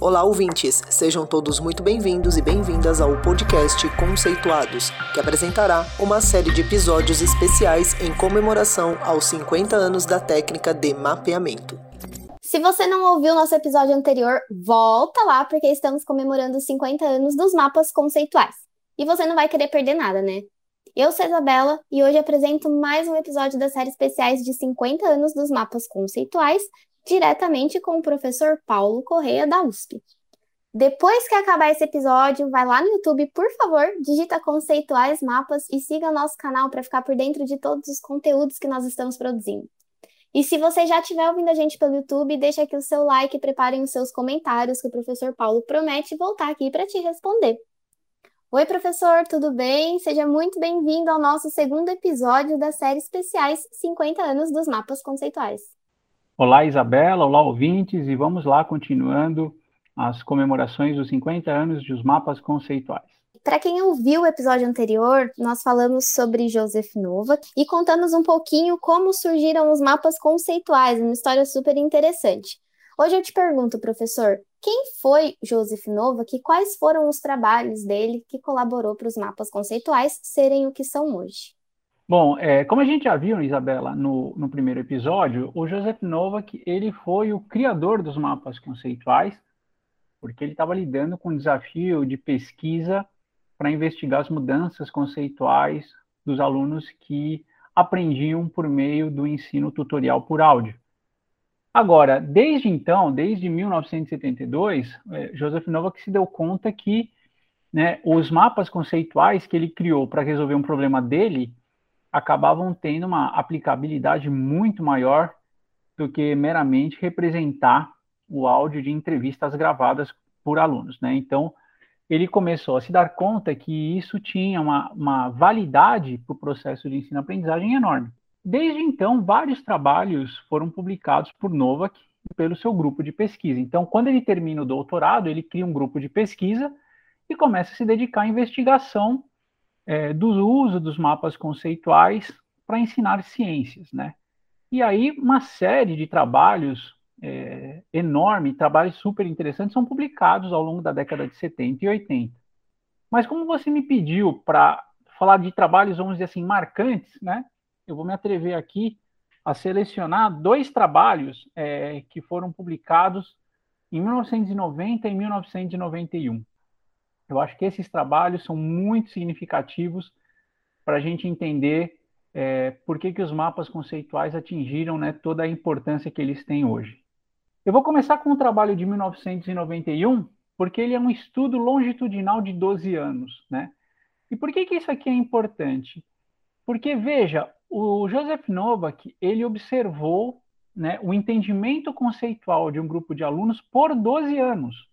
Olá, ouvintes! Sejam todos muito bem-vindos e bem-vindas ao podcast Conceituados, que apresentará uma série de episódios especiais em comemoração aos 50 anos da técnica de mapeamento. Se você não ouviu nosso episódio anterior, volta lá porque estamos comemorando os 50 anos dos mapas conceituais. E você não vai querer perder nada, né? Eu sou a Isabela e hoje apresento mais um episódio da série especiais de 50 anos dos mapas conceituais, diretamente com o professor Paulo Correia da USP. Depois que acabar esse episódio, vai lá no YouTube, por favor, digita conceituais mapas e siga nosso canal para ficar por dentro de todos os conteúdos que nós estamos produzindo. E se você já estiver ouvindo a gente pelo YouTube, deixa aqui o seu like e preparem os seus comentários que o professor Paulo promete voltar aqui para te responder. Oi, professor, tudo bem? Seja muito bem-vindo ao nosso segundo episódio da série especiais 50 anos dos mapas conceituais. Olá, Isabela, olá, ouvintes, e vamos lá continuando as comemorações dos 50 anos dos mapas conceituais. Para quem ouviu o episódio anterior, nós falamos sobre Joseph Nova e contamos um pouquinho como surgiram os mapas conceituais, uma história super interessante. Hoje eu te pergunto, professor, quem foi Joseph Nova e quais foram os trabalhos dele que colaborou para os mapas conceituais serem o que são hoje? Bom, é, como a gente já viu, Isabela, no, no primeiro episódio, o Joseph Novak ele foi o criador dos mapas conceituais, porque ele estava lidando com o desafio de pesquisa para investigar as mudanças conceituais dos alunos que aprendiam por meio do ensino tutorial por áudio. Agora, desde então, desde 1972, é, Joseph Novak se deu conta que né, os mapas conceituais que ele criou para resolver um problema dele acabavam tendo uma aplicabilidade muito maior do que meramente representar o áudio de entrevistas gravadas por alunos, né? Então, ele começou a se dar conta que isso tinha uma, uma validade para o processo de ensino-aprendizagem enorme. Desde então, vários trabalhos foram publicados por Novak pelo seu grupo de pesquisa. Então, quando ele termina o doutorado, ele cria um grupo de pesquisa e começa a se dedicar à investigação é, do uso dos mapas conceituais para ensinar ciências, né? E aí uma série de trabalhos é, enorme, trabalhos super interessantes são publicados ao longo da década de 70 e 80. Mas como você me pediu para falar de trabalhos, vamos dizer assim, marcantes, né? Eu vou me atrever aqui a selecionar dois trabalhos é, que foram publicados em 1990 e 1991. Eu acho que esses trabalhos são muito significativos para a gente entender é, por que, que os mapas conceituais atingiram né, toda a importância que eles têm hoje. Eu vou começar com o trabalho de 1991, porque ele é um estudo longitudinal de 12 anos. Né? E por que, que isso aqui é importante? Porque, veja, o Joseph Novak ele observou né, o entendimento conceitual de um grupo de alunos por 12 anos.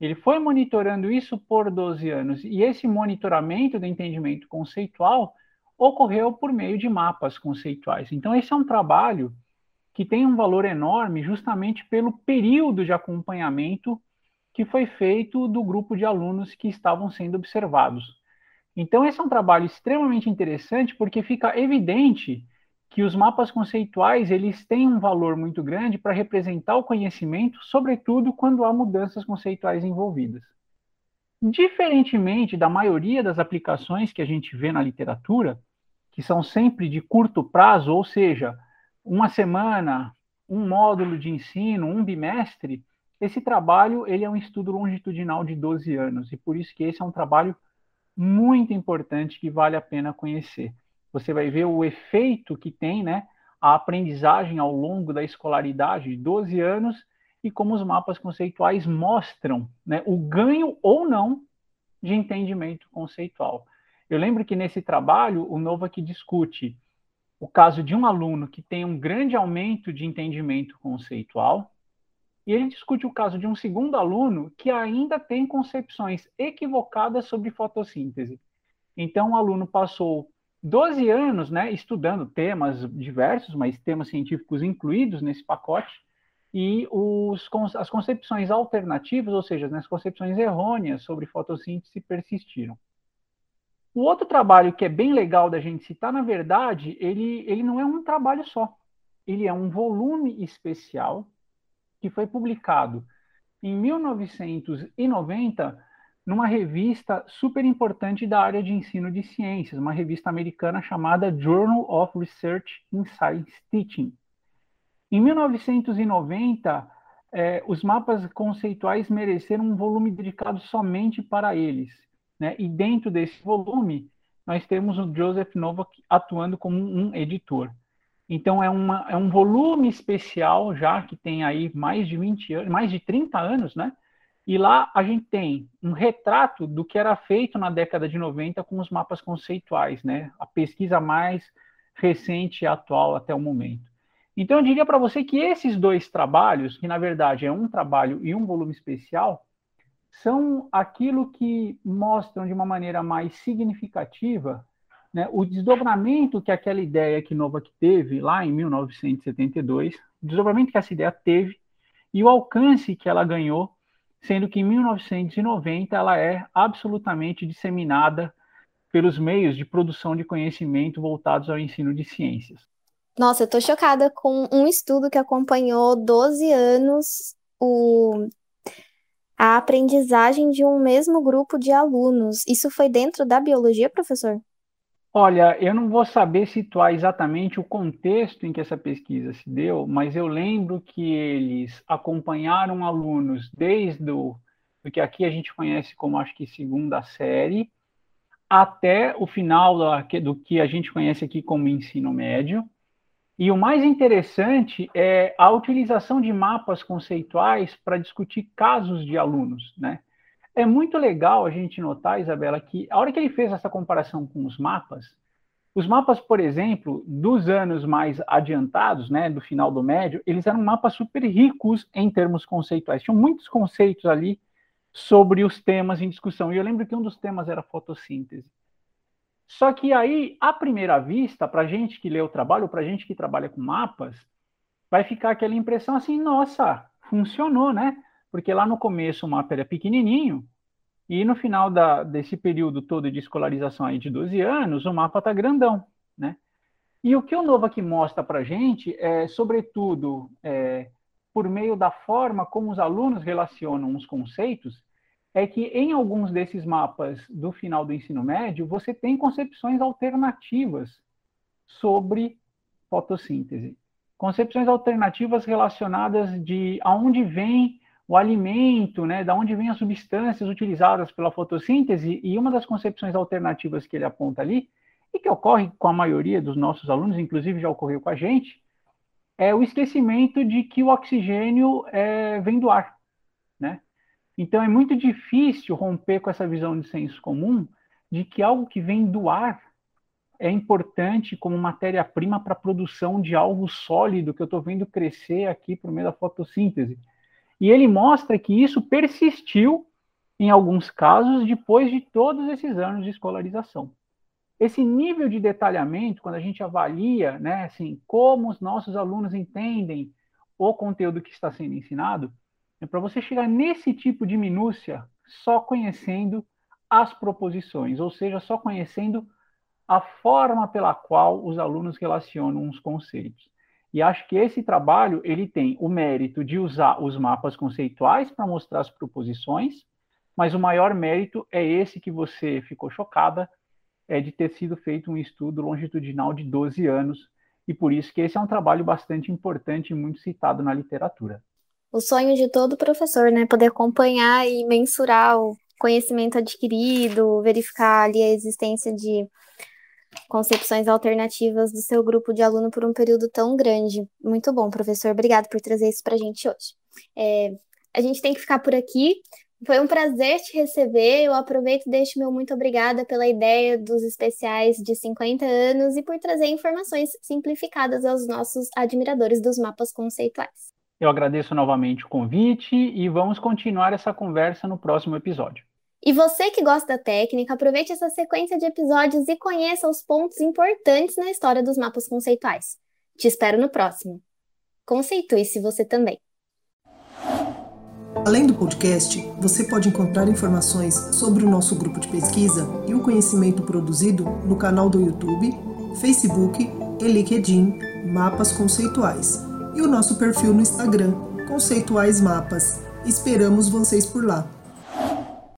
Ele foi monitorando isso por 12 anos, e esse monitoramento do entendimento conceitual ocorreu por meio de mapas conceituais. Então, esse é um trabalho que tem um valor enorme justamente pelo período de acompanhamento que foi feito do grupo de alunos que estavam sendo observados. Então, esse é um trabalho extremamente interessante porque fica evidente que os mapas conceituais eles têm um valor muito grande para representar o conhecimento, sobretudo quando há mudanças conceituais envolvidas. Diferentemente da maioria das aplicações que a gente vê na literatura, que são sempre de curto prazo, ou seja, uma semana, um módulo de ensino, um bimestre, esse trabalho ele é um estudo longitudinal de 12 anos, e por isso que esse é um trabalho muito importante que vale a pena conhecer você vai ver o efeito que tem né, a aprendizagem ao longo da escolaridade de 12 anos e como os mapas conceituais mostram né, o ganho ou não de entendimento conceitual. Eu lembro que nesse trabalho, o Novak discute o caso de um aluno que tem um grande aumento de entendimento conceitual, e ele discute o caso de um segundo aluno que ainda tem concepções equivocadas sobre fotossíntese. Então, o aluno passou 12 anos né, estudando temas diversos, mas temas científicos incluídos nesse pacote, e os, as concepções alternativas, ou seja, as concepções errôneas sobre fotossíntese persistiram. O outro trabalho que é bem legal da gente citar, na verdade, ele, ele não é um trabalho só. Ele é um volume especial que foi publicado em 1990 numa revista super importante da área de ensino de ciências, uma revista americana chamada Journal of Research in Science Teaching. Em 1990, eh, os mapas conceituais mereceram um volume dedicado somente para eles. Né? E dentro desse volume, nós temos o Joseph Novak atuando como um editor. Então, é, uma, é um volume especial, já que tem aí mais de 20 anos, mais de 30 anos, né? E lá a gente tem um retrato do que era feito na década de 90 com os mapas conceituais, né? A pesquisa mais recente e atual até o momento. Então eu diria para você que esses dois trabalhos, que na verdade é um trabalho e um volume especial, são aquilo que mostram de uma maneira mais significativa né, o desdobramento que aquela ideia que Novak teve lá em 1972, o desdobramento que essa ideia teve e o alcance que ela ganhou sendo que em 1990 ela é absolutamente disseminada pelos meios de produção de conhecimento voltados ao ensino de ciências. Nossa, eu estou chocada com um estudo que acompanhou 12 anos o... a aprendizagem de um mesmo grupo de alunos. Isso foi dentro da biologia, professor? Olha, eu não vou saber situar exatamente o contexto em que essa pesquisa se deu, mas eu lembro que eles acompanharam alunos desde o do que aqui a gente conhece como acho que segunda série, até o final do que a gente conhece aqui como ensino médio. E o mais interessante é a utilização de mapas conceituais para discutir casos de alunos, né? É muito legal a gente notar, Isabela, que a hora que ele fez essa comparação com os mapas, os mapas, por exemplo, dos anos mais adiantados, né, do final do médio, eles eram mapas super ricos em termos conceituais. Tinham muitos conceitos ali sobre os temas em discussão. E eu lembro que um dos temas era fotossíntese. Só que aí, à primeira vista, para gente que lê o trabalho, para gente que trabalha com mapas, vai ficar aquela impressão assim: nossa, funcionou, né? Porque lá no começo o mapa era pequenininho, e no final da, desse período todo de escolarização aí de 12 anos, o mapa está grandão, né? E o que o Novo aqui mostra para a gente é, sobretudo, é, por meio da forma como os alunos relacionam os conceitos, é que em alguns desses mapas do final do ensino médio, você tem concepções alternativas sobre fotossíntese. Concepções alternativas relacionadas de aonde vem o alimento, né, da onde vêm as substâncias utilizadas pela fotossíntese, e uma das concepções alternativas que ele aponta ali, e que ocorre com a maioria dos nossos alunos, inclusive já ocorreu com a gente, é o esquecimento de que o oxigênio é, vem do ar, né? Então é muito difícil romper com essa visão de senso comum de que algo que vem do ar é importante como matéria-prima para a produção de algo sólido que eu estou vendo crescer aqui por meio da fotossíntese. E ele mostra que isso persistiu em alguns casos depois de todos esses anos de escolarização. Esse nível de detalhamento, quando a gente avalia, né, assim, como os nossos alunos entendem o conteúdo que está sendo ensinado, é para você chegar nesse tipo de minúcia só conhecendo as proposições, ou seja, só conhecendo a forma pela qual os alunos relacionam os conceitos. E acho que esse trabalho ele tem o mérito de usar os mapas conceituais para mostrar as proposições, mas o maior mérito é esse que você ficou chocada, é de ter sido feito um estudo longitudinal de 12 anos, e por isso que esse é um trabalho bastante importante e muito citado na literatura. O sonho de todo professor, né, poder acompanhar e mensurar o conhecimento adquirido, verificar ali a existência de concepções alternativas do seu grupo de aluno por um período tão grande. Muito bom, professor. Obrigado por trazer isso para a gente hoje. É, a gente tem que ficar por aqui. Foi um prazer te receber. Eu aproveito e deixo meu muito obrigada pela ideia dos especiais de 50 anos e por trazer informações simplificadas aos nossos admiradores dos mapas conceituais. Eu agradeço novamente o convite e vamos continuar essa conversa no próximo episódio. E você que gosta da técnica, aproveite essa sequência de episódios e conheça os pontos importantes na história dos mapas conceituais. Te espero no próximo. Conceitue-se você também. Além do podcast, você pode encontrar informações sobre o nosso grupo de pesquisa e o conhecimento produzido no canal do YouTube, Facebook e LinkedIn Mapas Conceituais e o nosso perfil no Instagram Conceituais Mapas Esperamos vocês por lá.